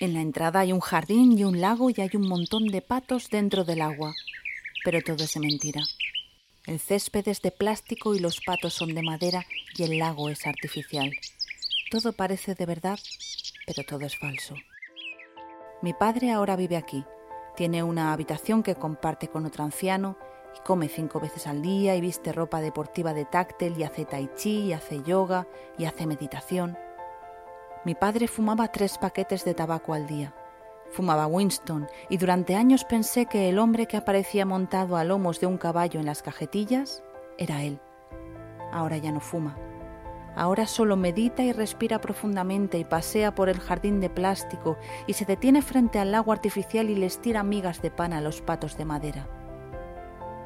En la entrada hay un jardín y un lago y hay un montón de patos dentro del agua. Pero todo es mentira. El césped es de plástico y los patos son de madera y el lago es artificial. Todo parece de verdad, pero todo es falso. Mi padre ahora vive aquí. Tiene una habitación que comparte con otro anciano y come cinco veces al día y viste ropa deportiva de táctil y hace tai chi y hace yoga y hace meditación. Mi padre fumaba tres paquetes de tabaco al día. Fumaba Winston y durante años pensé que el hombre que aparecía montado a lomos de un caballo en las cajetillas era él. Ahora ya no fuma. Ahora solo medita y respira profundamente y pasea por el jardín de plástico y se detiene frente al lago artificial y les tira migas de pan a los patos de madera.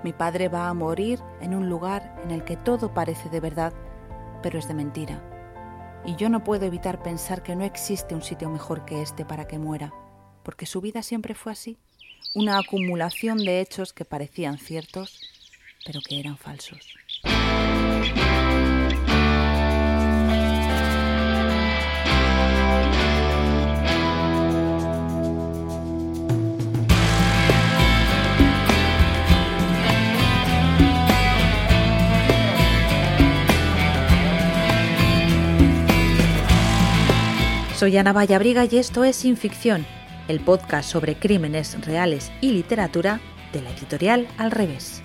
Mi padre va a morir en un lugar en el que todo parece de verdad, pero es de mentira y yo no puedo evitar pensar que no existe un sitio mejor que este para que muera, porque su vida siempre fue así, una acumulación de hechos que parecían ciertos, pero que eran falsos. Soy Ana Vallabriga y esto es Sin Ficción, el podcast sobre crímenes reales y literatura de la editorial Al Revés.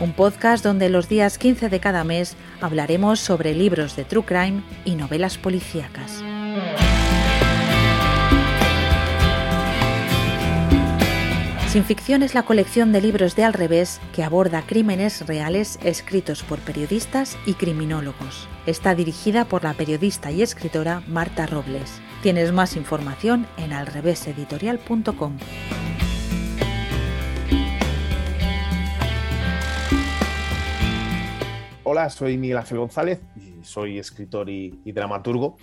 Un podcast donde los días 15 de cada mes hablaremos sobre libros de true crime y novelas policíacas. Sin ficción es la colección de libros de Al revés que aborda crímenes reales escritos por periodistas y criminólogos. Está dirigida por la periodista y escritora Marta Robles. Tienes más información en alreveseditorial.com. Hola, soy Miguel Ángel González soy escritor y dramaturgo.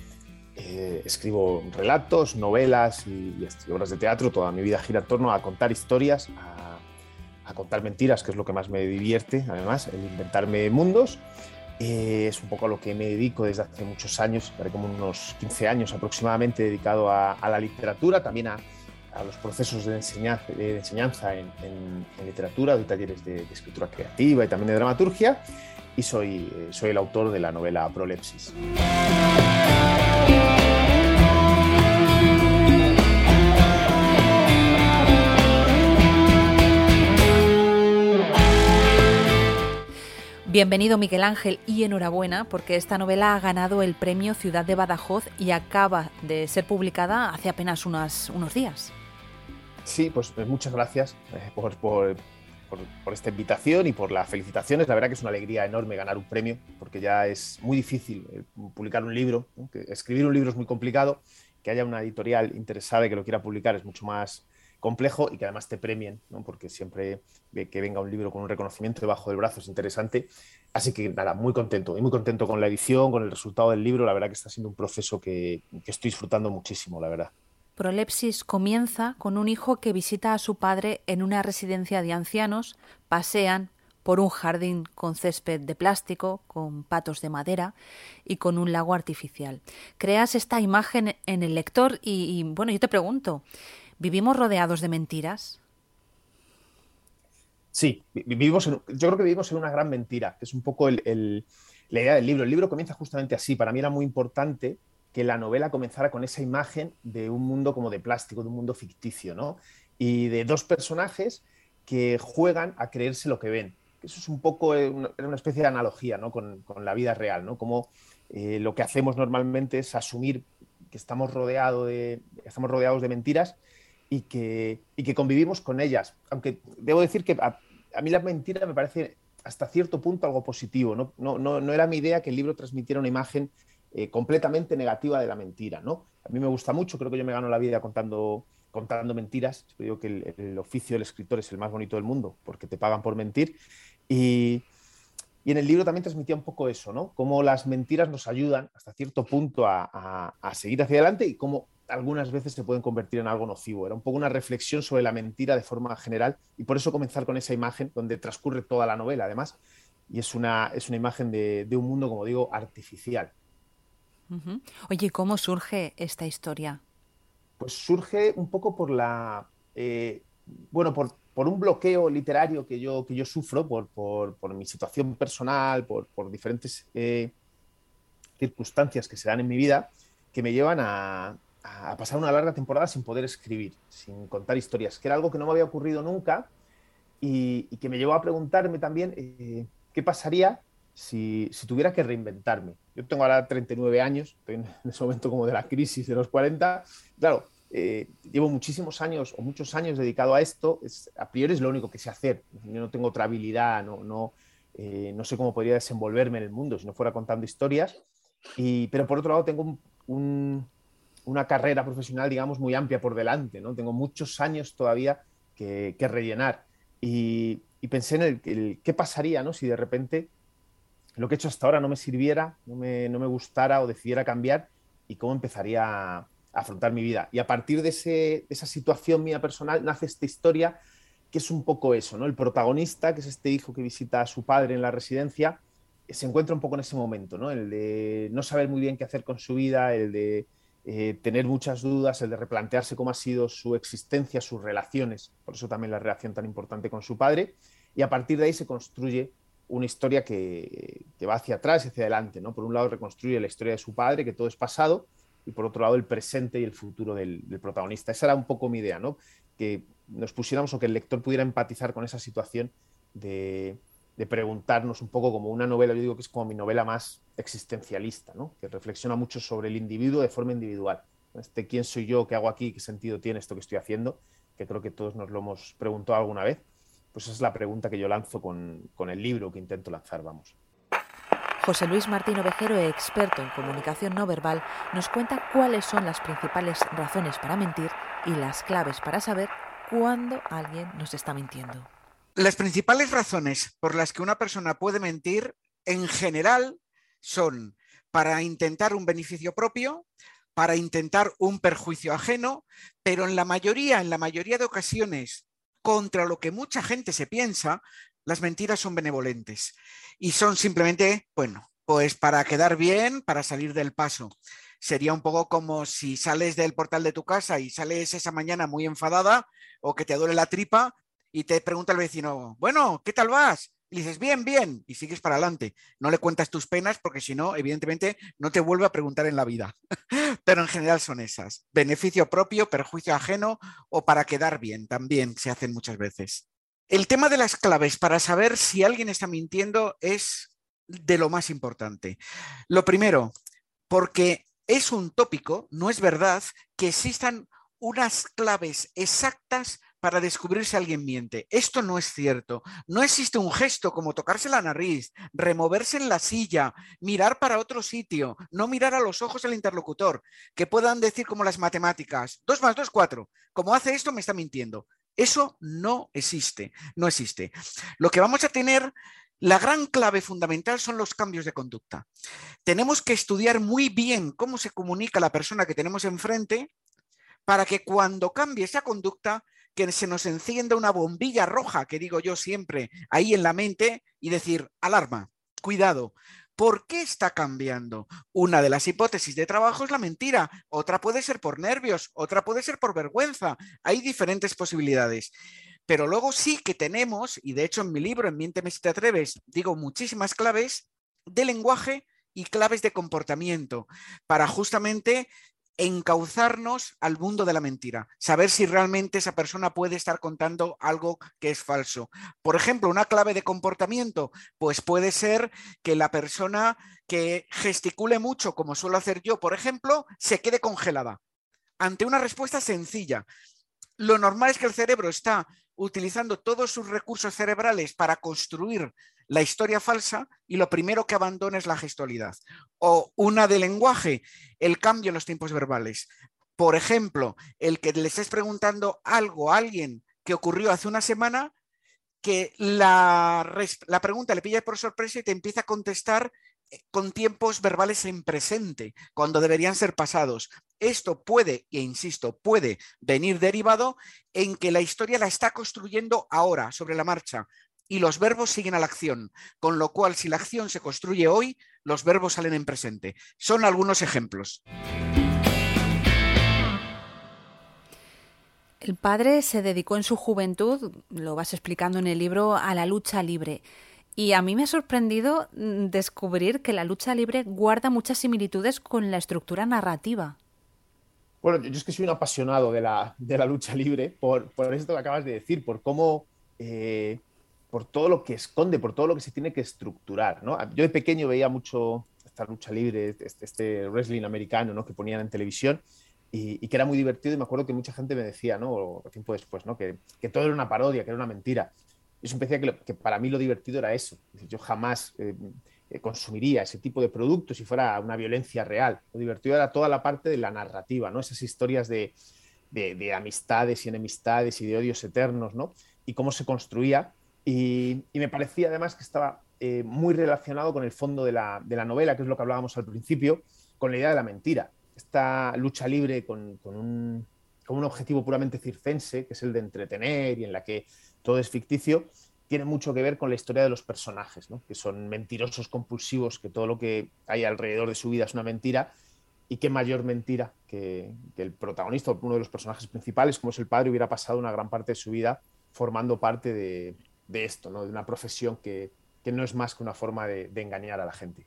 Eh, escribo relatos, novelas y, obras de teatro. Toda mi vida gira en torno a contar historias, a, contar mentiras, que es lo que más me divierte, además, el inventarme mundos. Eh, es un poco a lo que me dedico desde hace muchos años, como unos 15 años aproximadamente, dedicado a, la literatura, también a, los procesos de de enseñanza en, literatura, de talleres de, escritura creativa y también de dramaturgia. Y soy, eh, soy el autor de la novela Prolepsis. Bienvenido Miguel Ángel y enhorabuena porque esta novela ha ganado el premio Ciudad de Badajoz y acaba de ser publicada hace apenas unos, días. Sí, pues, pues muchas gracias eh, por, por, esta invitación y por las felicitaciones. La verdad que es una alegría enorme ganar un premio porque ya es muy difícil eh, publicar un libro. escribir un libro es muy complicado. Que haya una editorial interesada y que lo quiera publicar es mucho más, complejo y que además te premien, porque siempre que venga un libro con un reconocimiento debajo del brazo es interesante. Así que nada, muy contento y muy contento con la edición, con el resultado del libro. La verdad que está siendo un proceso que estoy disfrutando muchísimo, la verdad. Prolepsis comienza con un hijo que visita a su padre en una residencia de ancianos, pasean por un jardín con césped de plástico, con patos de madera y con un lago artificial. Creas esta imagen en el lector y, bueno, yo te pregunto, ¿Vivimos rodeados de mentiras? Sí, vivimos yo creo que vivimos en una gran mentira, que es un poco la idea del libro. El libro comienza justamente así. Para mí era muy importante que la novela comenzara con esa imagen de un mundo como de plástico, de un mundo ficticio, ¿no? Y de dos personajes que juegan a creerse lo que ven. Eso es un poco eh, una, especie de analogía ¿no? con, la vida real, ¿no? Como eh, lo que hacemos normalmente es asumir que estamos, rodeado de, estamos rodeados de mentiras y que, que convivimos con ellas. Aunque debo decir que a, mí la mentira me parece hasta cierto punto algo positivo. No, no, no, era mi idea que el libro transmitiera una imagen eh, completamente negativa de la mentira. ¿no? A mí me gusta mucho, creo que yo me gano la vida contando, contando mentiras. Yo digo que el, el oficio del escritor es el más bonito del mundo porque te pagan por mentir. Y, y en el libro también transmitía un poco eso, ¿no? Cómo las mentiras nos ayudan hasta cierto punto a, seguir hacia adelante y cómo algunas veces se pueden convertir en algo nocivo. Era un poco una reflexión sobre la mentira de forma general y por eso comenzar con esa imagen donde transcurre toda la novela, además. Y es una, es una imagen de, un mundo, como digo, artificial. Oye, ¿cómo surge esta historia? Pues surge un poco por la... Eh, bueno, por, un bloqueo literario que yo, que yo sufro por, por, mi situación personal, por, diferentes eh, circunstancias que se dan en mi vida, que me llevan a, a, pasar una larga temporada sin poder escribir, sin contar historias, que era algo que no me había ocurrido nunca y, que me llevó a preguntarme también eh, qué pasaría si, si, tuviera que reinventarme. Yo tengo ahora 39 años, en ese momento como de la crisis de los 40. Claro, eh, llevo muchísimos años o muchos años dedicado a esto, es, a priori es lo único que sé hacer. Yo no tengo otra habilidad, no, no, eh, no sé cómo podría desenvolverme en el mundo si no fuera contando historias. Y, pero por otro lado tengo una carrera profesional, digamos, muy amplia por delante, ¿no? Tengo muchos años todavía que, rellenar. Y, pensé en el, qué pasaría ¿no? si de repente lo que he hecho hasta ahora no me sirviera, no me, no me gustara o decidiera cambiar y cómo empezaría a afrontar mi vida. Y a partir de, esa situación mía personal nace esta historia que es un poco eso, ¿no? El protagonista, que es este hijo que visita a su padre en la residencia, se encuentra un poco en ese momento, ¿no? El de no saber muy bien qué hacer con su vida, el de eh, tener muchas dudas, el de replantearse cómo ha sido su existencia, sus relaciones, por eso también la relación tan importante con su padre, y a partir de ahí se construye una historia que, que va hacia atrás y hacia adelante, ¿no? Por un lado reconstruye la historia de su padre, que todo es pasado, y por otro lado el presente y el futuro del, protagonista. Esa era un poco mi idea, ¿no? Que nos pusiéramos o que el lector pudiera empatizar con esa situación de, preguntarnos un poco como una novela, yo digo que es como mi novela más existencialista, ¿no? Que reflexiona mucho sobre el individuo de forma individual. Este, ¿Quién soy yo? ¿Qué hago aquí? ¿Qué sentido tiene esto que estoy haciendo? Que creo que todos nos lo hemos preguntado alguna vez. Pues esa es la pregunta que yo lanzo con, con el libro que intento lanzar, vamos. José Luis Martín Ovejero, experto en comunicación no verbal, nos cuenta cuáles son las principales razones para mentir y las claves para saber cuándo alguien nos está mintiendo. Las principales razones por las que una persona puede mentir en general son para intentar un beneficio propio, para intentar un perjuicio ajeno, pero en la mayoría, en la mayoría de ocasiones, contra lo que mucha gente se piensa, las mentiras son benevolentes y son simplemente, bueno, pues para quedar bien, para salir del paso. Sería un poco como si sales del portal de tu casa y sales esa mañana muy enfadada o que te duele la tripa y te pregunta el vecino, bueno, ¿qué tal vas? Y dices, bien, bien, y sigues para adelante. No le cuentas tus penas porque si no, evidentemente, no te vuelve a preguntar en la vida. Pero en general son esas. Beneficio propio, perjuicio ajeno o para quedar bien, también se hacen muchas veces. El tema de las claves para saber si alguien está mintiendo es de lo más importante. Lo primero, porque es un tópico, no es verdad que existan unas claves exactas para descubrir si alguien miente. Esto no es cierto. No existe un gesto como tocarse la nariz, removerse en la silla, mirar para otro sitio, no mirar a los ojos al interlocutor, que puedan decir como las matemáticas, dos más dos, cuatro. Como hace esto, me está mintiendo. Eso no existe, no existe. Lo que vamos a tener, la gran clave fundamental son los cambios de conducta. Tenemos que estudiar muy bien cómo se comunica la persona que tenemos enfrente para que cuando cambie esa conducta, que se nos encienda una bombilla roja, que digo yo siempre, ahí en la mente y decir, alarma, cuidado, ¿Por qué está cambiando? Una de las hipótesis de trabajo es la mentira, otra puede ser por nervios, otra puede ser por vergüenza. Hay diferentes posibilidades. Pero luego sí que tenemos, y de hecho en mi libro, en Miénteme si te atreves, digo muchísimas claves de lenguaje y claves de comportamiento para justamente encauzarnos al mundo de la mentira, saber si realmente esa persona puede estar contando algo que es falso. Por ejemplo, una clave de comportamiento, pues puede ser que la persona que gesticule mucho, como suelo hacer yo, por ejemplo, se quede congelada ante una respuesta sencilla. Lo normal es que el cerebro está utilizando todos sus recursos cerebrales para construir la historia falsa y lo primero que abandona es la gestualidad. O una de lenguaje, el cambio en los tiempos verbales. Por ejemplo, el que le estés preguntando algo a alguien que ocurrió hace una semana, que la, la pregunta le pilla por sorpresa y te empieza a contestar eh, con tiempos verbales en presente, cuando deberían ser pasados. Esto puede, e insisto, puede venir derivado en que la historia la está construyendo ahora, sobre la marcha, y los verbos siguen a la acción, con lo cual si la acción se construye hoy, los verbos salen en presente. Son algunos ejemplos. El padre se dedicó en su juventud, lo vas explicando en el libro, a la lucha libre. Y a mí me ha sorprendido mm, descubrir que la lucha libre guarda muchas similitudes con la estructura narrativa. Bueno, yo es que soy un apasionado de la, lucha libre, por, por, esto que acabas de decir, por cómo, eh, por todo lo que esconde, por todo lo que se tiene que estructurar. Yo de pequeño veía mucho esta lucha libre, este, este wrestling americano ¿no? que ponían en televisión y, que era muy divertido y me acuerdo que mucha gente me decía, ¿no? tiempo después, ¿no? Que, que todo era una parodia, que era una mentira. Y eso me decía que, que para mí lo divertido era eso. Yo jamás... Eh, consumiría ese tipo de productos si fuera una violencia real. Lo divertido era toda la parte de la narrativa, ¿no? Esas historias de, amistades y enemistades y de odios eternos, ¿no? Y cómo se construía. Y, me parecía además que estaba eh, muy relacionado con el fondo de la, novela, que es lo que hablábamos al principio, con la idea de la mentira. Esta lucha libre con, un, con un objetivo puramente circense, que es el de entretener y en la que todo es ficticio, tiene mucho que ver con la historia de los personajes, que son mentirosos compulsivos, que todo lo que hay alrededor de su vida es una mentira, y qué mayor mentira que, el protagonista, uno de los personajes principales, como es el padre, hubiera pasado una gran parte de su vida formando parte de, esto, ¿no? de una profesión que, no es más que una forma de engañar a la gente.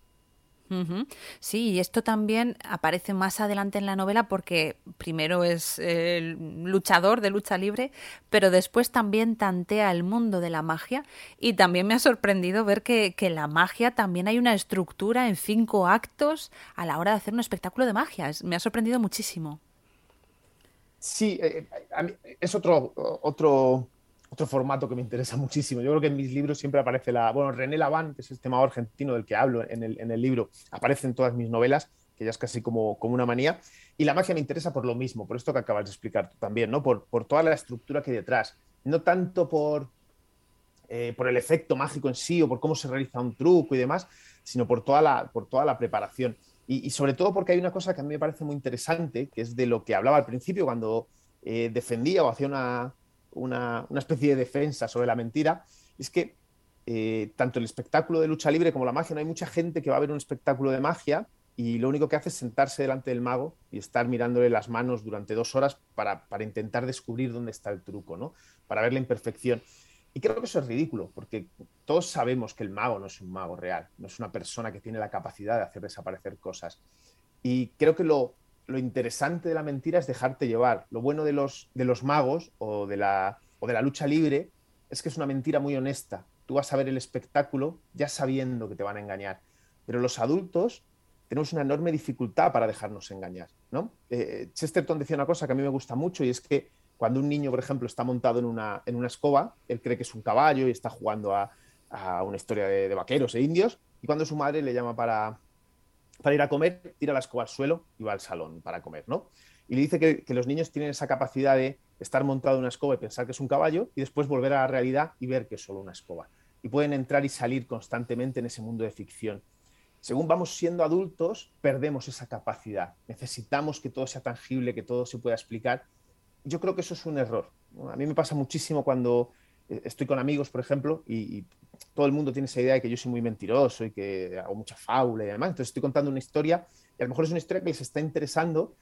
Sí, y esto también aparece más adelante en la novela porque primero es luchador de lucha libre, pero después también tantea el mundo de la magia y también me ha sorprendido ver que, en la magia también hay una estructura en cinco actos a la hora de hacer un espectáculo de magia. me ha sorprendido muchísimo. Sí, eh, eh, es otro, otro otro formato que me interesa muchísimo. Yo creo que en mis libros siempre aparece la. Bueno, René Laván, que es el tema argentino del que hablo en el, en el, libro, aparece en todas mis novelas, que ya es casi como, como una manía. Y la magia me interesa por lo mismo, por esto que acabas de explicar también, ¿no? Por, por toda la estructura que hay detrás. No tanto por, eh, por el efecto mágico en sí o por cómo se realiza un truco y demás, sino por toda la, por toda la preparación. Y, y sobre todo porque hay una cosa que a mí me parece muy interesante, que es de lo que hablaba al principio cuando eh, defendía o hacía una, una, especie de defensa sobre la mentira, es que eh, tanto el espectáculo de lucha libre como la magia, no hay mucha gente que va a ver un espectáculo de magia y lo único que hace es sentarse delante del mago y estar mirándole las manos durante dos horas para, intentar descubrir dónde está el truco, ¿no? para ver la imperfección. Y creo que eso es ridículo, porque todos sabemos que el mago no es un mago real, no es una persona que tiene la capacidad de hacer desaparecer cosas. Y creo que lo, lo interesante de la mentira es dejarte llevar. Lo bueno de los, de los magos o de, la, o de la lucha libre es que es una mentira muy honesta. Tú vas a ver el espectáculo ya sabiendo que te van a engañar. Pero los adultos tenemos una enorme dificultad para dejarnos engañar. ¿no? Eh, Chesterton decía una cosa que a mí me gusta mucho y es que cuando un niño, por ejemplo, está montado en una, en una escoba, él cree que es un caballo y está jugando a, una historia de vaqueros e indios, y cuando su madre le llama para, para ir a comer, tira la escoba al suelo y va al salón para comer, ¿no? Y le dice que, los niños tienen esa capacidad de estar montado en una escoba y pensar que es un caballo y después volver a la realidad y ver que es solo una escoba. Y pueden entrar y salir constantemente en ese mundo de ficción. Según vamos siendo adultos, perdemos esa capacidad. Necesitamos que todo sea tangible, que todo se pueda explicar. Yo creo que eso es un error. A mí me pasa muchísimo cuando eh, estoy con amigos, por ejemplo, y, todo el mundo tiene esa idea de que yo soy muy mentiroso y que hago mucha fábula y demás. Entonces estoy contando una historia y a lo mejor es una historia que les está interesando,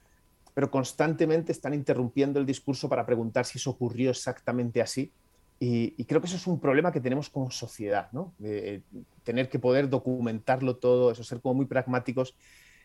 pero constantemente están interrumpiendo el discurso para preguntar si eso ocurrió exactamente así. Y, creo que eso es un problema que tenemos como sociedad, ¿no? De, tener que poder documentarlo todo, eso, ser como muy pragmáticos.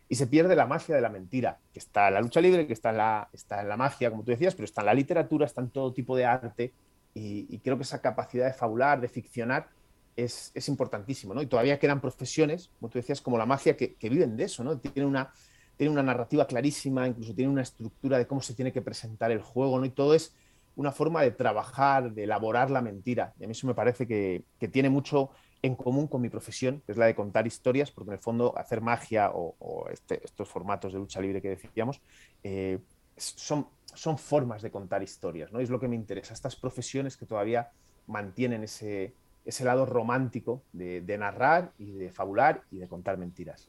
Y se pierde la magia de la mentira, que está en la lucha libre, que está en la, está la magia, como tú decías, pero está en la literatura, está en todo tipo de arte y, creo que esa capacidad de fabular, de ficcionar, es, es, importantísimo, ¿no? Y todavía quedan profesiones, como tú decías, como la magia, que, que viven de eso, ¿no? Tienen una, tiene una narrativa clarísima, incluso tiene una estructura de cómo se tiene que presentar el juego, ¿no? Y todo es una forma de trabajar, de elaborar la mentira. Y a mí eso me parece que, que tiene mucho en común con mi profesión, que es la de contar historias, porque en el fondo hacer magia o, este, estos formatos de lucha libre que decíamos eh, son, son formas de contar historias, ¿no? Es lo que me interesa, estas profesiones que todavía mantienen ese, ese lado romántico de, de narrar y de fabular y de contar mentiras.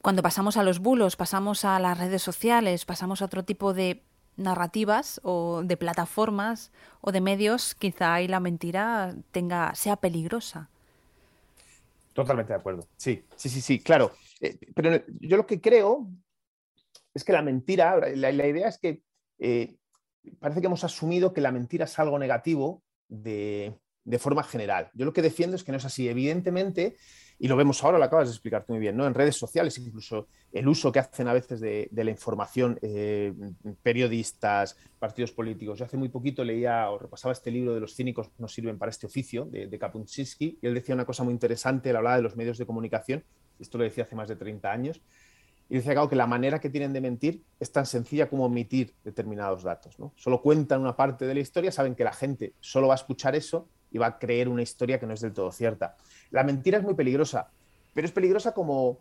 Cuando pasamos a los bulos, pasamos a las redes sociales, pasamos a otro tipo de narrativas o de plataformas o de medios, quizá ahí la mentira tenga, sea peligrosa. Totalmente de acuerdo. Sí, sí, sí, sí, claro. Eh, pero yo lo que creo es que la mentira, la, idea es que eh, parece que hemos asumido que la mentira es algo negativo de, de forma general. Yo lo que defiendo es que no es así. Evidentemente, y lo vemos ahora, lo acabas de explicar muy bien, ¿no? En redes sociales, incluso el uso que hacen a veces de, la información eh, periodistas, partidos políticos. Yo hace muy poquito leía o repasaba este libro de Los cínicos no sirven para este oficio, de, de y él decía una cosa muy interesante, él hablaba de los medios de comunicación, esto lo decía hace más de 30 años, y decía que la manera que tienen de mentir es tan sencilla como omitir determinados datos. ¿no? Solo cuentan una parte de la historia, saben que la gente solo va a escuchar eso y va a creer una historia que no es del todo cierta. La mentira es muy peligrosa, pero es peligrosa como,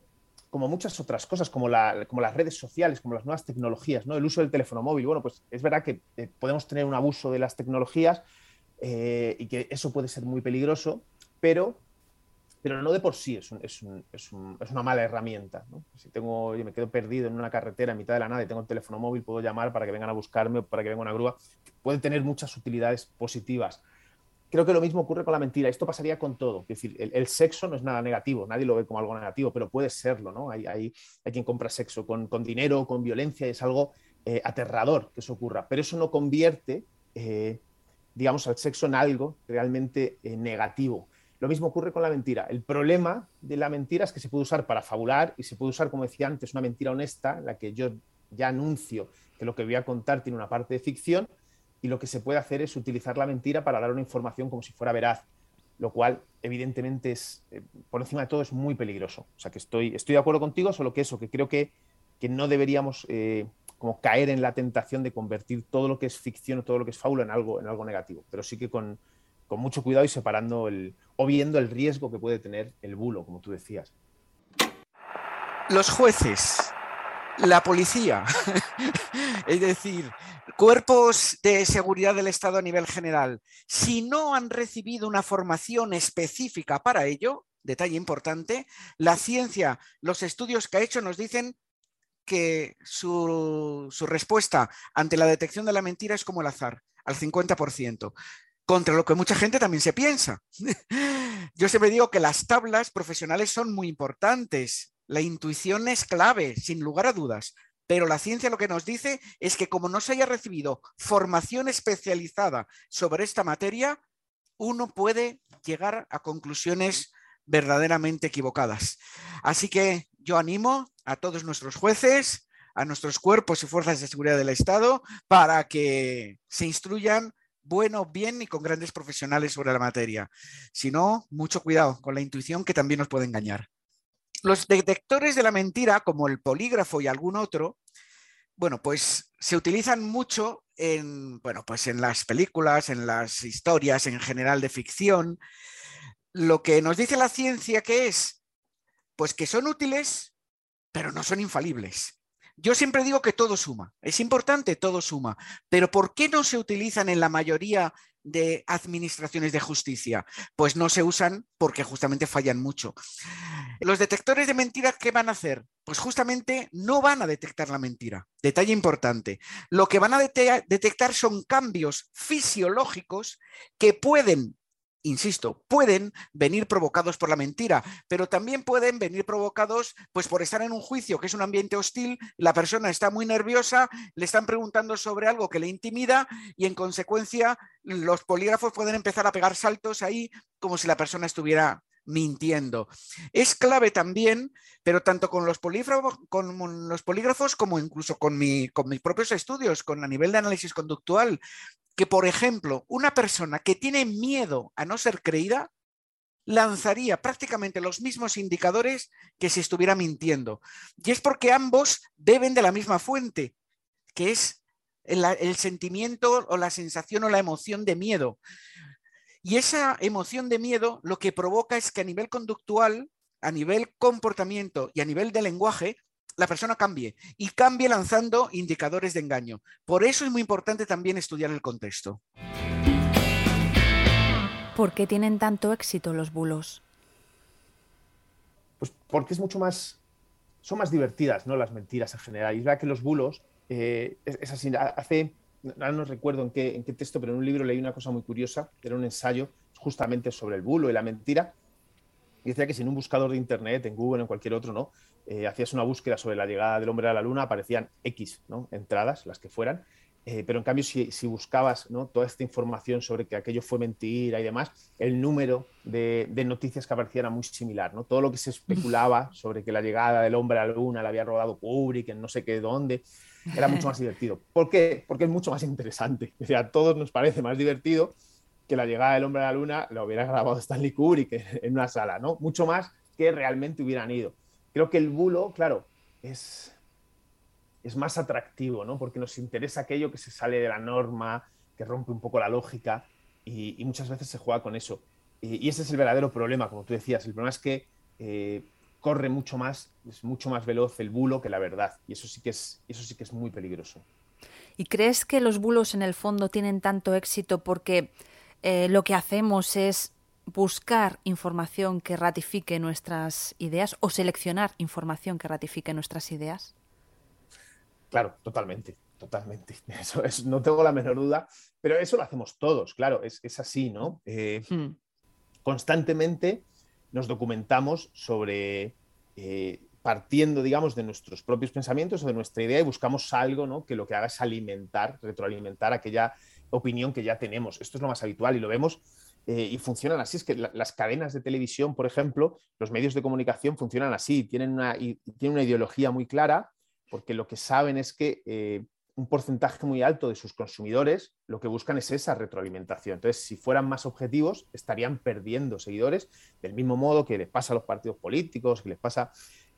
como muchas otras cosas, como, como las redes sociales, como las nuevas tecnologías, ¿no? el uso del teléfono móvil. Bueno, pues es verdad que eh, podemos tener un abuso de las tecnologías eh, y que eso puede ser muy peligroso, pero, pero no de por sí es, es, es, una mala herramienta. Si tengo, me quedo perdido en una carretera en mitad de la nada y tengo el teléfono móvil, puedo llamar para que vengan a buscarme o para que venga una grúa. Puede tener muchas utilidades positivas creo que lo mismo ocurre con la mentira. Esto pasaría con todo. Es decir, el, sexo no es nada negativo, nadie lo ve como algo negativo, pero puede serlo, ¿no? Hay, hay, hay quien compra sexo con, con, dinero, con violencia, es algo eh, aterrador que eso ocurra. Pero eso no convierte, eh, digamos, al sexo en algo realmente eh, negativo. Lo mismo ocurre con la mentira. El problema de la mentira es que se puede usar para fabular y se puede usar, como decía antes, una mentira honesta, la que yo ya anuncio que lo que voy a contar tiene una parte de ficción, y lo que se puede hacer es utilizar la mentira para dar una información como si fuera veraz, lo cual evidentemente es, eh, por encima de todo, es muy peligroso. O sea que estoy, estoy de acuerdo contigo, solo que eso, que creo que, que no deberíamos eh, como caer en la tentación de convertir todo lo que es ficción o todo lo que es fábula en algo, en algo negativo, pero sí que con, con mucho cuidado y separando el, o viendo el riesgo que puede tener el bulo, como tú decías. Los jueces, la policía, es decir, cuerpos de seguridad del Estado a nivel general, si no han recibido una formación específica para ello, detalle importante, la ciencia, los estudios que ha hecho nos dicen que su, respuesta ante la detección de la mentira es como el azar, al 50%, contra lo que mucha gente también se piensa. Yo siempre digo que las tablas profesionales son muy importantes, la intuición es clave, sin lugar a dudas, pero la ciencia lo que nos dice es que como no se haya recibido formación especializada sobre esta materia, uno puede llegar a conclusiones verdaderamente equivocadas. Así que yo animo a todos nuestros jueces, a nuestros cuerpos y fuerzas de seguridad del Estado para que se instruyan bueno, bien y con grandes profesionales sobre la materia. Si no, mucho cuidado con la intuición que también nos puede engañar. Los detectores de la mentira, como el polígrafo y algún otro, bueno, pues se utilizan mucho en, bueno, pues en las películas, en las historias en general de ficción. Lo que nos dice la ciencia que es, pues que son útiles, pero no son infalibles. Yo siempre digo que todo suma, es importante, todo suma, pero ¿por qué no se utilizan en la mayoría de administraciones de justicia? Pues no se usan porque justamente fallan mucho. Los detectores de mentiras, ¿qué van a hacer? Pues justamente no van a detectar la mentira. Detalle importante. Lo que van a detectar son cambios fisiológicos que pueden insisto, pueden venir provocados por la mentira, pero también pueden venir provocados pues por estar en un juicio que es un ambiente hostil, la persona está muy nerviosa, le están preguntando sobre algo que le intimida y en consecuencia los polígrafos pueden empezar a pegar saltos ahí como si la persona estuviera mintiendo. Es clave también, pero tanto con los, polígrafos, como incluso con, mi, con mis propios estudios, con a nivel de análisis conductual, que, por ejemplo, una persona que tiene miedo a no ser creída lanzaría prácticamente los mismos indicadores que si estuviera mintiendo. Y es porque ambos beben de la misma fuente, que es el, el sentimiento o la sensación o la emoción de miedo. Y esa emoción de miedo lo que provoca es que a nivel conductual, a nivel comportamiento y a nivel de lenguaje, la persona cambie y cambie lanzando indicadores de engaño. Por eso es muy importante también estudiar el contexto. ¿Por qué tienen tanto éxito los bulos? Pues porque es mucho más, son más divertidas, ¿no? Las mentiras en general. Y es verdad que los bulos, eh, es, así, hace, ahora no recuerdo en qué, en qué texto, pero en un libro leí una cosa muy curiosa, era un ensayo justamente sobre el bulo y la mentira, y decía que si en un buscador de internet, en Google, en cualquier otro, ¿no? Eh, hacías una búsqueda sobre la llegada del hombre a la luna, aparecían X ¿no? entradas, las que fueran, eh, pero en cambio, si, buscabas ¿no? toda esta información sobre que aquello fue mentira y demás, el número de, noticias que aparecían era muy similar. ¿no? Todo lo que se especulaba sobre que la llegada del hombre a la luna la había rodado Kubrick en no sé qué dónde, era mucho más divertido. ¿Por qué? Porque es mucho más interesante. O sea, a todos nos parece más divertido que la llegada del hombre a la luna lo hubiera grabado Stanley Kubrick en una sala, ¿no? Mucho más que realmente hubieran ido. Creo que el bulo, claro, es es más atractivo, ¿no? Porque nos interesa aquello que se sale de la norma, que rompe un poco la lógica y, muchas veces se juega con eso. Y, ese es el verdadero problema, como tú decías. El problema es que eh, corre mucho más, es mucho más veloz el bulo que la verdad y eso sí que es, eso sí que es muy peligroso. ¿Y crees que los bulos en el fondo tienen tanto éxito porque eh, lo que hacemos es buscar información que ratifique nuestras ideas o seleccionar información que ratifique nuestras ideas? Claro, totalmente, totalmente. Eso es, no tengo la menor duda, pero eso lo hacemos todos, claro, es, así, ¿no? Eh, hmm. Constantemente nos documentamos sobre, eh, partiendo, digamos, de nuestros propios pensamientos o de nuestra idea y buscamos algo, ¿no? Que lo que haga es alimentar, retroalimentar aquella opinión que ya tenemos. Esto es lo más habitual y lo vemos eh, y funcionan así. Es que las cadenas de televisión, por ejemplo, los medios de comunicación funcionan así, tienen una, tienen una ideología muy clara porque lo que saben es que eh, un porcentaje muy alto de sus consumidores lo que buscan es esa retroalimentación. Entonces, si fueran más objetivos, estarían perdiendo seguidores, del mismo modo que les pasa a los partidos políticos, que les pasa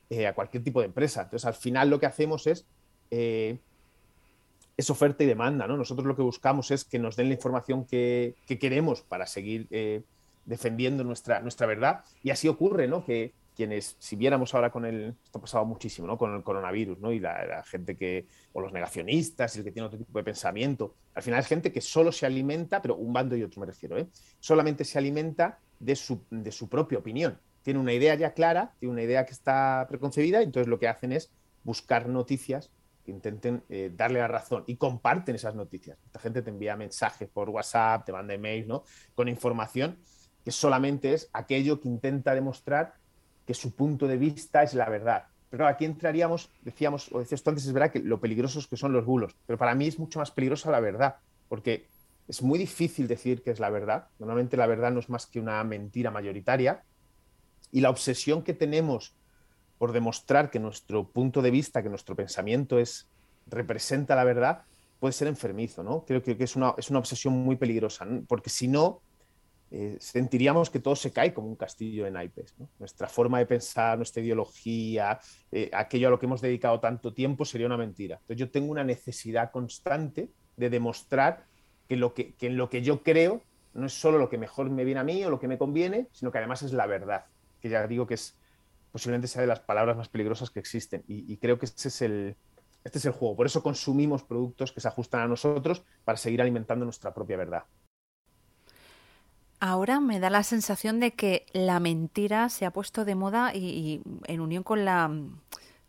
eh, a cualquier tipo de empresa. Entonces, al final lo que hacemos es, es oferta y demanda. ¿no? Nosotros lo que buscamos es que nos den la información que, queremos para seguir defendiendo nuestra, nuestra verdad. Y así ocurre, ¿no? Que quienes, si viéramos ahora con el, esto ha pasado muchísimo, ¿no? Con el coronavirus, ¿no? Y la, gente que, o los negacionistas, y el que tiene otro tipo de pensamiento, al final es gente que solo se alimenta, pero un bando y otro me refiero, ¿eh? Solamente se alimenta de su, de su propia opinión. Tiene una idea ya clara, tiene una idea que está preconcebida, y entonces lo que hacen es buscar noticias que intenten eh, darle la razón y comparten esas noticias. Esta gente te envía mensajes por WhatsApp, te manda emails, ¿no? Con información que solamente es aquello que intenta demostrar que su punto de vista es la verdad. Pero aquí entraríamos, decíamos, o decías tú antes, es verdad que lo peligrosos que son los bulos, pero para mí es mucho más peligrosa la verdad, porque es muy difícil decir que es la verdad. Normalmente la verdad no es más que una mentira mayoritaria. Y la obsesión que tenemos por demostrar que nuestro punto de vista, que nuestro pensamiento es, representa la verdad, puede ser enfermizo, ¿no? Creo que, es, una, es una obsesión muy peligrosa, porque si no, eh, sentiríamos que todo se cae como un castillo de naipes. Nuestra forma de pensar, nuestra ideología, eh, aquello a lo que hemos dedicado tanto tiempo sería una mentira. Entonces yo tengo una necesidad constante de demostrar que, lo que, en lo que yo creo no es solo lo que mejor me viene a mí o lo que me conviene, sino que además es la verdad, que ya digo que es posiblemente sea de las palabras más peligrosas que existen. Y, creo que ese es el, este es el juego. Por eso consumimos productos que se ajustan a nosotros para seguir alimentando nuestra propia verdad. Ahora me da la sensación de que la mentira se ha puesto de moda y, en unión con la,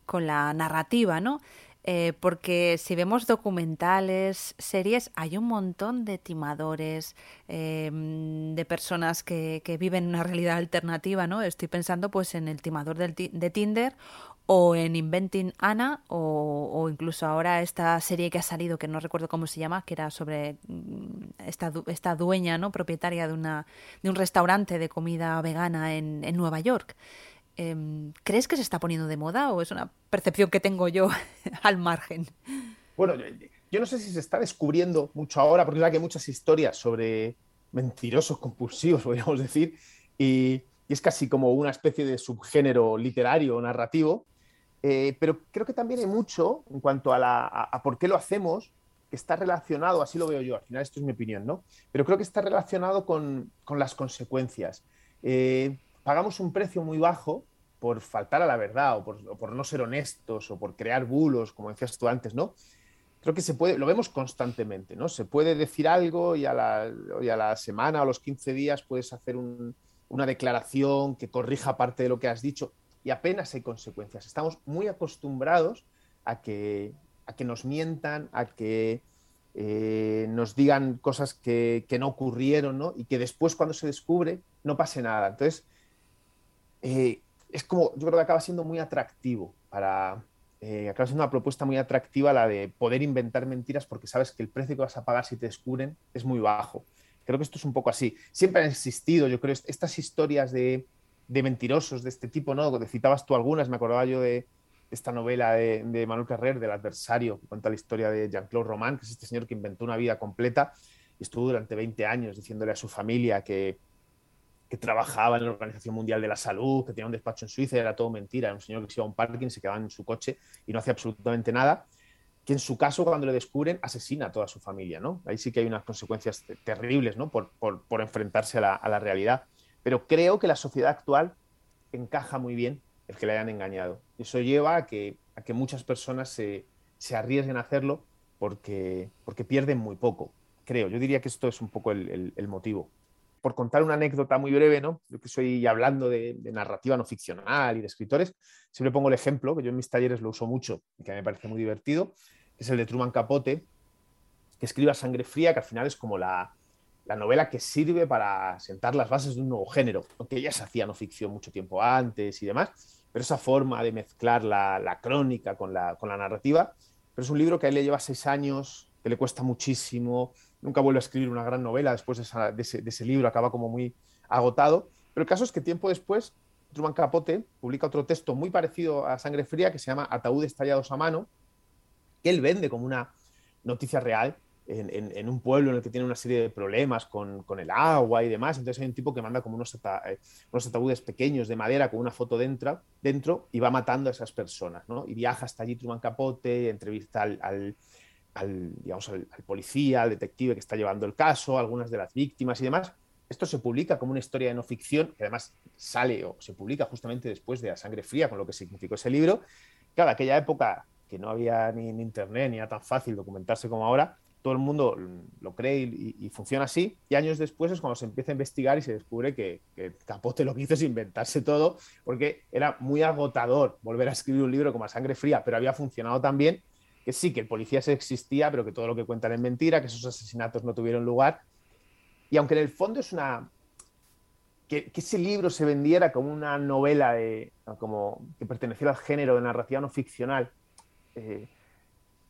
con la narrativa, ¿no? Eh, porque si vemos documentales, series, hay un montón de timadores, em, de personas que, que, viven una realidad alternativa, ¿no? Estoy pensando pues en el timador de Tinder o en Inventing Anna o, incluso ahora esta serie que ha salido que no recuerdo cómo se llama que era sobre mm, esta, esta dueña no propietaria de una de un restaurante de comida vegana en, en Nueva York em, ¿crees que se está poniendo de moda o es una percepción que tengo yo al margen? Bueno, yo no sé si se está descubriendo mucho ahora porque es verdad que hay muchas historias sobre mentirosos compulsivos podríamos decir y, y es casi como una especie de subgénero literario o narrativo eh, pero creo que también hay mucho en cuanto a, la, por qué lo hacemos, que está relacionado, así lo veo yo, al final esto es mi opinión, ¿no? Pero creo que está relacionado con, las consecuencias. Eh, pagamos un precio muy bajo por faltar a la verdad o por, no ser honestos o por crear bulos, como decías tú antes, ¿no? Creo que se puede, lo vemos constantemente, ¿no? Se puede decir algo y a la, a la semana o los 15 días puedes hacer una declaración que corrija parte de lo que has dicho y apenas hay consecuencias. Estamos muy acostumbrados a que, a que nos mientan, a que eh, nos digan cosas que, no ocurrieron, ¿no? Y que después cuando se descubre no pase nada. Entonces, eh, es como, yo creo que acaba siendo muy atractivo para, eh, acaba siendo una propuesta muy atractiva la de poder inventar mentiras porque sabes que el precio que vas a pagar si te descubren es muy bajo. Creo que esto es un poco así. Siempre han existido, yo creo, estas historias de, de mentirosos de este tipo, ¿no? Citabas tú algunas, me acordaba yo de, esta novela de, Manuel Carrer, del adversario, que cuenta la historia de Jean-Claude Roman, que es este señor que inventó una vida completa y estuvo durante 20 años diciéndole a su familia que, que trabajaba en la Organización Mundial de la Salud, que tenía un despacho en Suiza, era todo mentira, era un señor que se iba a un parking, se quedaba en su coche y no hacía absolutamente nada, que en su caso, cuando le descubren, asesina a toda su familia, ¿no? Ahí sí que hay unas consecuencias terribles, ¿no? Por, por, enfrentarse a la, a la realidad. Pero creo que la sociedad actual encaja muy bien el que le hayan engañado. Eso lleva a que, a que muchas personas se, se arriesguen a hacerlo porque, porque pierden muy poco, creo. Yo diría que esto es un poco el, motivo. Por contar una anécdota muy breve, ¿no? Yo que soy hablando de, narrativa no ficcional y de escritores, siempre pongo el ejemplo, que yo en mis talleres lo uso mucho y que me parece muy divertido, es el de Truman Capote, que escriba Sangre Fría, que al final es como la, la novela que sirve para sentar las bases de un nuevo género, aunque ya se hacía no ficción mucho tiempo antes y demás, pero esa forma de mezclar la, crónica con la, narrativa, pero es un libro que a él le lleva seis años, que le cuesta muchísimo, nunca vuelve a escribir una gran novela después de, ese, libro, acaba como muy agotado, pero el caso es que tiempo después, Truman Capote publica otro texto muy parecido a Sangre Fría que se llama Ataúdes tallados a mano, que él vende como una noticia real en, un pueblo en el que tiene una serie de problemas con, el agua y demás. Entonces hay un tipo que manda como unos, eh, unos ataúdes pequeños de madera con una foto dentro, dentro y va matando a esas personas. ¿no? Y viaja hasta allí Truman Capote, entrevista al, digamos, al, policía, al detective que está llevando el caso, algunas de las víctimas y demás. Esto se publica como una historia de no ficción, que además sale o se publica justamente después de La Sangre Fría, con lo que significó ese libro. Claro, aquella época que no había ni, ni internet, ni era tan fácil documentarse como ahora, todo el mundo lo cree y, funciona así. Y años después es cuando se empieza a investigar y se descubre que, Capote lo que hizo es inventarse todo, porque era muy agotador volver a escribir un libro como a sangre fría, pero había funcionado tan bien que sí, que el policía se existía, pero que todo lo que cuentan es mentira, que esos asesinatos no tuvieron lugar. Y aunque en el fondo es una... Que, ese libro se vendiera como una novela de, como que perteneciera al género de narrativa no ficcional, eh,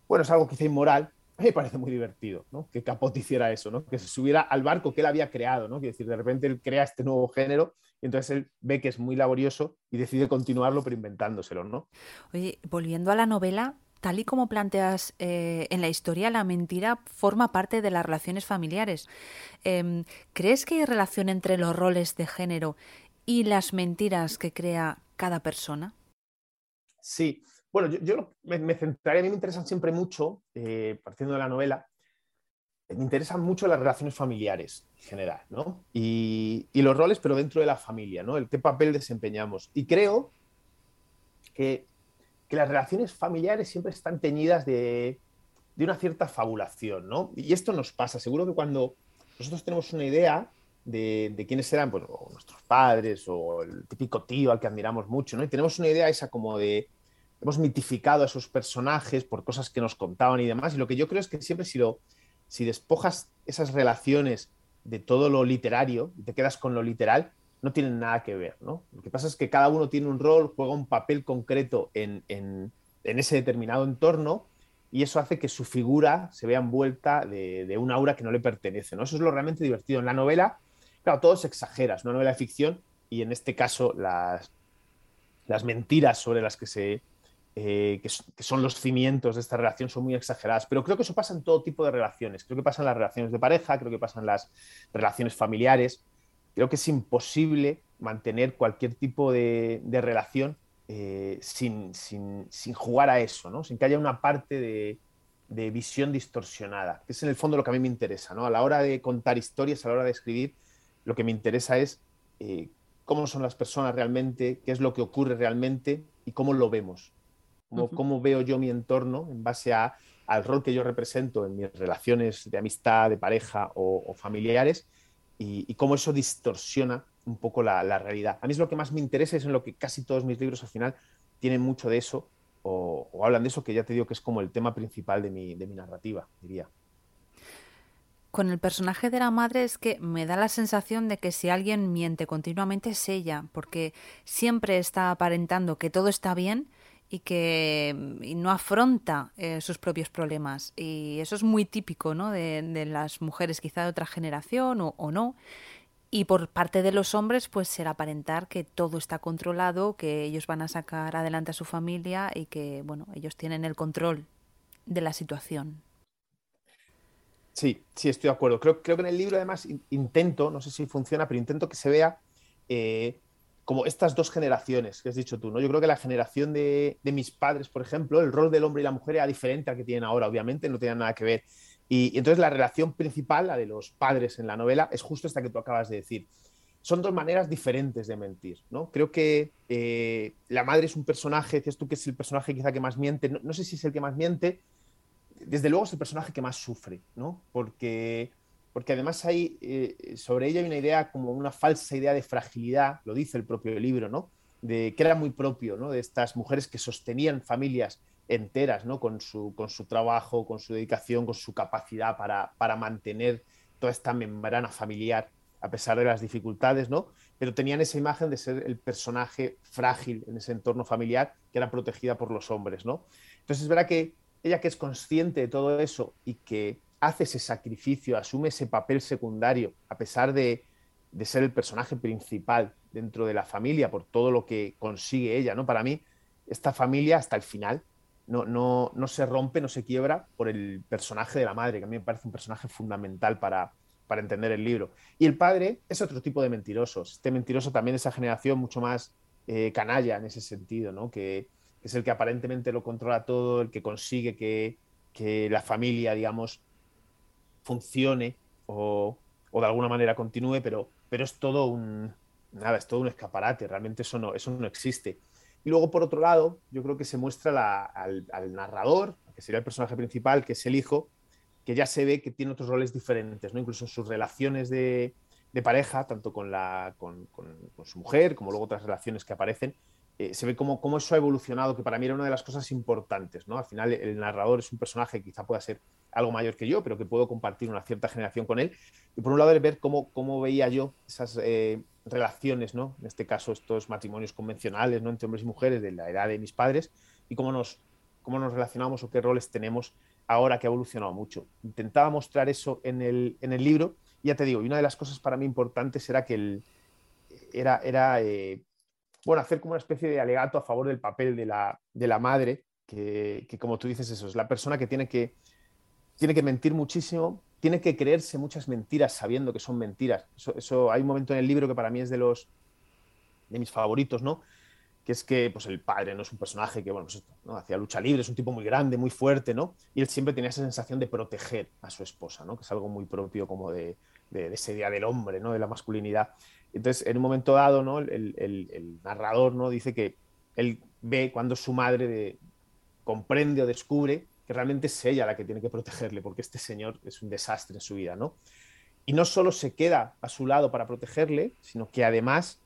bueno, es algo quizá inmoral, me parece muy divertido, ¿no? Que Capote hiciera eso, ¿no? Que se subiera al barco que él había creado, ¿no? Quiere decir, de repente él crea este nuevo género y entonces él ve que es muy laborioso y decide continuarlo pero inventándoselo, ¿no? Oye, volviendo a la novela, tal y como planteas eh, en la historia, la mentira forma parte de las relaciones familiares. Em, ¿Crees que hay relación entre los roles de género y las mentiras que crea cada persona? Sí, bueno, yo, me, me, centraré, a mí me interesan siempre mucho, eh, partiendo de la novela, me interesan mucho las relaciones familiares en general, ¿no? Y, los roles, pero dentro de la familia, ¿no? Qué papel desempeñamos. Y creo que, las relaciones familiares siempre están teñidas de, una cierta fabulación, ¿no? Y esto nos pasa, seguro que cuando nosotros tenemos una idea de, quiénes eran pues, nuestros padres o el típico tío al que admiramos mucho, ¿no? Y tenemos una idea esa como de, hemos mitificado a esos personajes por cosas que nos contaban y demás. Y lo que yo creo es que siempre si, lo, si despojas esas relaciones de todo lo literario te quedas con lo literal, no tienen nada que ver. ¿no? Lo que pasa es que cada uno tiene un rol, juega un papel concreto en, en, ese determinado entorno y eso hace que su figura se vea envuelta de, de, un aura que no le pertenece. ¿no? Eso es lo realmente divertido. En la novela, claro, todo se exagera, es una novela de ficción y en este caso las, las mentiras sobre las que se eh, que, son los cimientos de esta relación, son muy exageradas. Pero creo que eso pasa en todo tipo de relaciones. Creo que pasa en las relaciones de pareja, creo que pasa en las relaciones familiares. Creo que es imposible mantener cualquier tipo de, relación eh, sin, jugar a eso, ¿no? sin que haya una parte de, de visión distorsionada, que es en el fondo lo que a mí me interesa. ¿no? A la hora de contar historias, a la hora de escribir, lo que me interesa es eh, cómo son las personas realmente, qué es lo que ocurre realmente y cómo lo vemos. Cómo, veo yo mi entorno en base a, al rol que yo represento en mis relaciones de amistad, de pareja o, familiares y, cómo eso distorsiona un poco la, realidad. A mí es lo que más me interesa, es en lo que casi todos mis libros al final tienen mucho de eso o, hablan de eso, que ya te digo que es como el tema principal de mi, de mi narrativa, diría. Con el personaje de la madre es que me da la sensación de que si alguien miente continuamente es ella, porque siempre está aparentando que todo está bien y que no afronta eh, sus propios problemas. Y eso es muy típico ¿no? de, las mujeres quizá de otra generación o, o, no. Y por parte de los hombres, pues será aparentar que todo está controlado, que ellos van a sacar adelante a su familia y que, bueno, ellos tienen el control de la situación. Sí, sí, estoy de acuerdo. Creo, creo que en el libro, además, intento, no sé si funciona, pero intento que se vea eh, como estas dos generaciones que has dicho tú, ¿no? Yo creo que la generación de, mis padres, por ejemplo, el rol del hombre y la mujer era diferente al que tienen ahora, obviamente, no tenía nada que ver. Y, entonces la relación principal, la de los padres en la novela, es justo esta que tú acabas de decir. Son dos maneras diferentes de mentir, ¿no? Creo que eh, la madre es un personaje, decías tú que es el personaje quizá que más miente, no, sé si es el que más miente, desde luego es el personaje que más sufre, ¿no? Porque porque además hay, eh, sobre ella hay una idea como una falsa idea de fragilidad, lo dice el propio libro, ¿no? De que era muy propio, ¿no? De estas mujeres que sostenían familias enteras, ¿no? Con su, con su trabajo, con su dedicación, con su capacidad para, para mantener toda esta membrana familiar a pesar de las dificultades, ¿no? Pero tenían esa imagen de ser el personaje frágil en ese entorno familiar que era protegida por los hombres, ¿no? Entonces es verdad que ella que es consciente de todo eso y que hace ese sacrificio, asume ese papel secundario, a pesar de, ser el personaje principal dentro de la familia, por todo lo que consigue ella. ¿no? Para mí, esta familia hasta el final no, no, no se rompe, no se quiebra por el personaje de la madre, que a mí me parece un personaje fundamental para, para entender el libro. Y el padre es otro tipo de mentirosos. Este mentiroso también de esa generación mucho más eh, canalla en ese sentido, ¿no? que, es el que aparentemente lo controla todo, el que consigue que, que la familia, digamos, funcione o, de alguna manera continúe, pero, pero es todo un nada, es todo un escaparate, realmente eso no, eso no existe. Y luego, por otro lado, yo creo que se muestra al, narrador, que sería el personaje principal, que es el hijo, que ya se ve que tiene otros roles diferentes, ¿no? incluso en sus relaciones de, pareja, tanto con, la, con, su mujer como luego otras relaciones que aparecen, eh, se ve cómo, cómo, eso ha evolucionado, que para mí era una de las cosas importantes. ¿no? Al final, el narrador es un personaje que quizá pueda ser algo mayor que yo, pero que puedo compartir una cierta generación con él. Y por un lado, ver cómo, cómo veía yo esas eh, relaciones, ¿no? en este caso, estos matrimonios convencionales ¿no? entre hombres y mujeres de la edad de mis padres, y cómo nos, cómo nos relacionamos o qué roles tenemos ahora que ha evolucionado mucho. Intentaba mostrar eso en el, en el libro, y ya te digo, y una de las cosas para mí importantes era que el, era, era eh, bueno, hacer como una especie de alegato a favor del papel de la, de la madre, que, que, como tú dices, eso es la persona que tiene que tiene que mentir muchísimo, tiene que creerse muchas mentiras sabiendo que son mentiras. Eso, hay un momento en el libro que para mí es de los de mis favoritos, ¿no? Que es que pues, el padre no es un personaje que, bueno, pues, hacía lucha libre, es un tipo muy grande, muy fuerte, ¿no? Y él siempre tenía esa sensación de proteger a su esposa, ¿no? Que es algo muy propio como de, ese día del hombre, ¿no? De la masculinidad. Entonces, en un momento dado, ¿no? El, narrador, ¿no? Dice que él ve cuando su madre comprende o descubre que realmente es ella la que tiene que protegerle, porque este señor es un desastre en su vida, ¿no? Y no solo se queda a su lado para protegerle, sino que además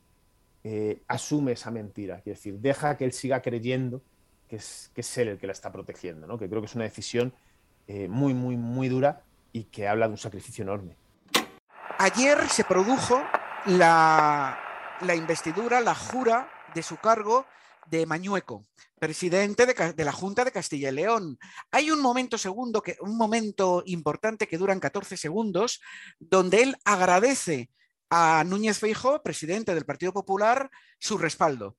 eh, asume esa mentira, es decir, deja que él siga creyendo que es, que es él el que la está protegiendo, ¿no? Que creo que es una decisión eh, muy, muy, muy dura y que habla de un sacrificio enorme. Ayer se produjo la, investidura, la jura de su cargo de Mañueco, presidente de, la Junta de Castilla y León. Hay un momento segundo, que, un momento importante que duran 14 segundos, donde él agradece a Núñez Feijóo, presidente del Partido Popular, su respaldo.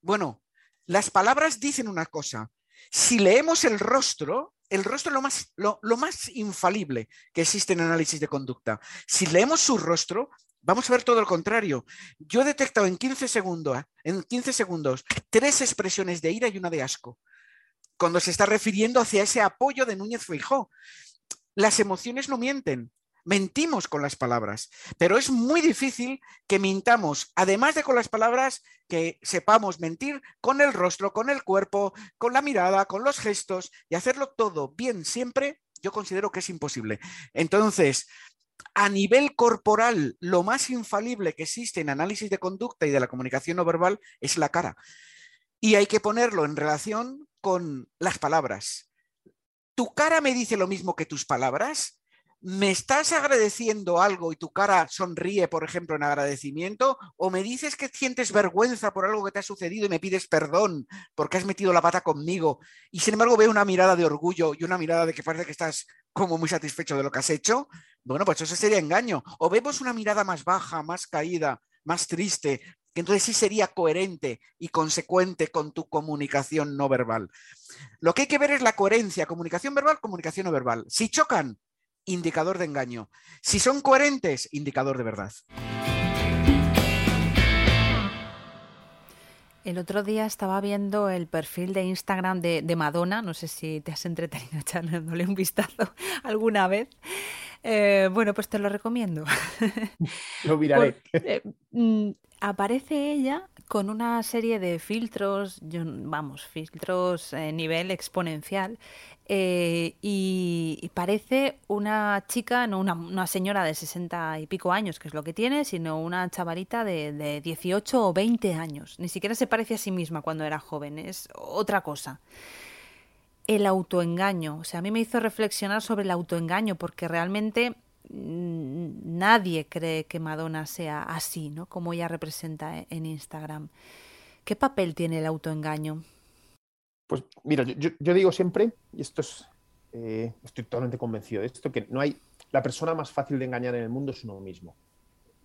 Bueno, las palabras dicen una cosa. Si leemos el rostro, el rostro es lo más, lo más infalible que existe en análisis de conducta. Si leemos su rostro, Vamos a ver todo lo contrario. Yo he detectado en 15 segundos, en 15 segundos tres expresiones de ira y una de asco. cuando se está refiriendo hacia ese apoyo de Núñez Feijó. Las emociones no mienten, mentimos con las palabras, pero es muy difícil que mintamos, además de con las palabras, que sepamos mentir con el rostro, con el cuerpo, con la mirada, con los gestos y hacerlo todo bien siempre, yo considero que es imposible. Entonces, a nivel corporal, lo más infalible que existe en análisis de conducta y de la comunicación no verbal es la cara. Y hay que ponerlo en relación con las palabras. ¿Tu cara me dice lo mismo que tus palabras? ¿Me estás agradeciendo algo y tu cara sonríe, por ejemplo, en agradecimiento? ¿O me dices que sientes vergüenza por algo que te ha sucedido y me pides perdón porque has metido la pata conmigo? Y sin embargo veo una mirada de orgullo y una mirada de que parece que estás como muy satisfecho de lo que has hecho. Bueno, pues eso sería engaño. O vemos una mirada más baja, más caída, más triste, que entonces sí sería coherente y consecuente con tu comunicación no verbal. Lo que hay que ver es la coherencia, comunicación verbal, comunicación no verbal. Si chocan, indicador de engaño. Si son coherentes, indicador de verdad. El otro día estaba viendo el perfil de Instagram de, Madonna, no sé si te has entretenido echándole un vistazo alguna vez. Eh, bueno, pues te lo recomiendo. Lo miraré. Eh, mm, aparece ella con una serie de filtros, vamos, filtros a nivel exponencial, eh, y, parece una chica, no una, señora de 60 y pico años, que es lo que tiene, sino una chavalita de, de 18 o 20 años. Ni siquiera se parece a sí misma cuando era joven, es otra cosa el autoengaño. O sea, a mí me hizo reflexionar sobre el autoengaño, porque realmente mm, nadie cree que Madonna sea así, ¿no? Como ella representa en Instagram. ¿Qué papel tiene el autoengaño? Pues mira, yo, digo siempre, y esto es, eh, estoy totalmente convencido de esto, que no hay, la persona más fácil de engañar en el mundo es uno mismo.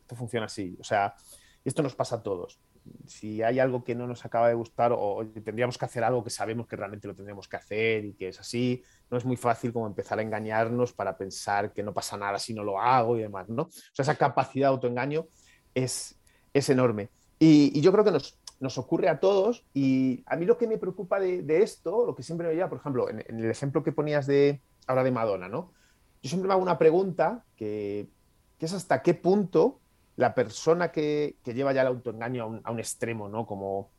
Esto funciona así, o sea, esto nos pasa a todos si hay algo que no nos acaba de gustar o, tendríamos que hacer algo que sabemos que realmente lo tendríamos que hacer y que es así, no es muy fácil como empezar a engañarnos para pensar que no pasa nada si no lo hago y demás, ¿no? O esa capacidad de autoengaño es, es enorme. Y, yo creo que nos, nos, ocurre a todos y a mí lo que me preocupa de, esto, lo que siempre me lleva, por ejemplo, en, el ejemplo que ponías de ahora de Madonna, ¿no? Yo siempre me hago una pregunta que, que es hasta qué punto la persona que, lleva ya el autoengaño a un, extremo, ¿no? Como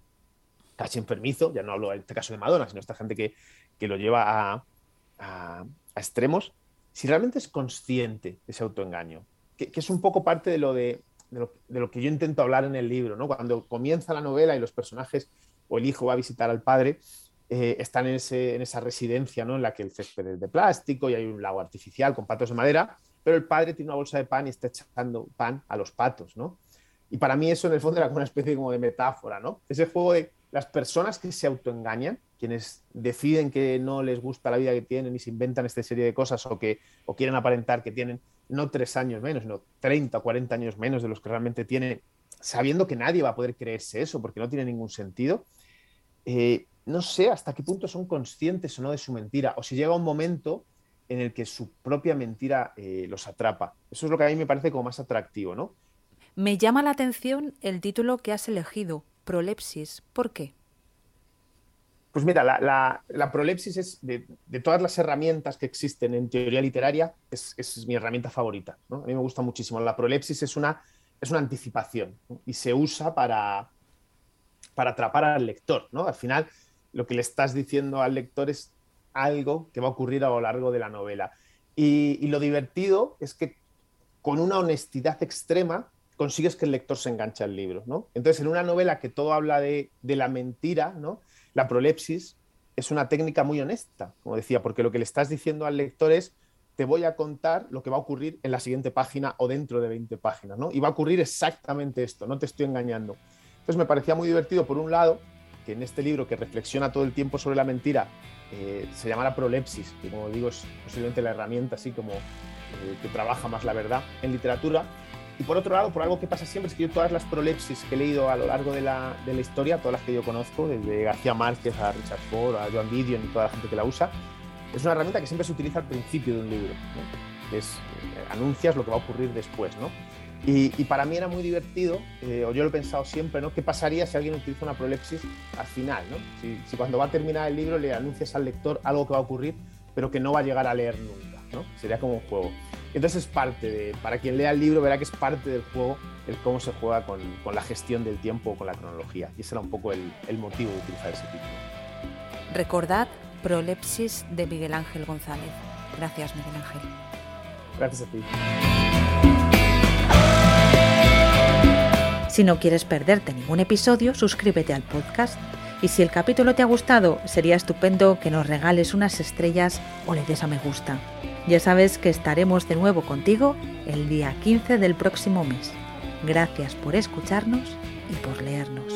casi enfermizo, ya no hablo en este caso de Madonna, sino esta gente que, lo lleva a, extremos, si realmente es consciente de ese autoengaño, que, es un poco parte de lo, de, lo, que yo intento hablar en el libro, ¿no? Cuando comienza la novela y los personajes o el hijo va a visitar al padre, eh, están en, ese, en, esa residencia ¿no? en la que el césped es de plástico y hay un lago artificial con patos de madera, pero el padre tiene una bolsa de pan y está echando pan a los patos, ¿no? Y para mí eso en el fondo era como una especie como de metáfora, ¿no? Ese juego de las personas que se autoengañan, quienes deciden que no les gusta la vida que tienen y se inventan esta serie de cosas o que o quieren aparentar que tienen no tres años menos, sino 30 o 40 años menos de los que realmente tienen, sabiendo que nadie va a poder creerse eso porque no tiene ningún sentido, eh, no sé hasta qué punto son conscientes o no de su mentira, o si llega un momento en el que su propia mentira eh, los atrapa. Eso es lo que a mí me parece como más atractivo, ¿no? Me llama la atención el título que has elegido, Prolepsis. ¿Por qué? Pues mira, la, prolepsis es de, todas las herramientas que existen en teoría literaria, es, mi herramienta favorita. A mí me gusta muchísimo. La prolepsis es una, es una anticipación y se usa para, para atrapar al lector. ¿no? Al final, lo que le estás diciendo al lector es algo que va a ocurrir a lo largo de la novela. Y, lo divertido es que con una honestidad extrema consigues que el lector se enganche al libro. ¿no? Entonces, en una novela que todo habla de, la mentira, ¿no? la prolepsis es una técnica muy honesta, como decía, porque lo que le estás diciendo al lector es, te voy a contar lo que va a ocurrir en la siguiente página o dentro de 20 páginas, ¿no? Y va a ocurrir exactamente esto, no te estoy engañando. Entonces me parecía muy divertido, por un lado, que en este libro que reflexiona todo el tiempo sobre la mentira, eh, se llama la prolepsis, que como digo es posiblemente la herramienta así como eh, que trabaja más la verdad en literatura. Y por otro lado, por algo que pasa siempre, es que yo todas las prolepsis que he leído a lo largo de la, historia, todas las que yo conozco, desde García Márquez a Richard Ford, a Joan Didion y toda la gente que la usa, es una herramienta que siempre se utiliza al principio de un libro, que es, eh, anuncias lo que va a ocurrir después, ¿no? Y, para mí era muy divertido, eh, o yo lo he pensado siempre, ¿no? ¿Qué pasaría si alguien utiliza una prolepsis al final, ¿no? Si, cuando va a terminar el libro le anuncias al lector algo que va a ocurrir, pero que no va a llegar a leer nunca, ¿no? Sería como un juego. Entonces es parte de, para quien lea el libro verá que es parte del juego el cómo se juega con, con la gestión del tiempo o con la cronología. Y ese era un poco el, el motivo de utilizar ese título. Recordad Prolepsis de Miguel Ángel González. Gracias, Miguel Ángel. Gracias a ti. Si no quieres perderte ningún episodio, suscríbete al podcast. Y si el capítulo te ha gustado, sería estupendo que nos regales unas estrellas o le des a me gusta. Ya sabes que estaremos de nuevo contigo el día 15 del próximo mes. Gracias por escucharnos y por leernos.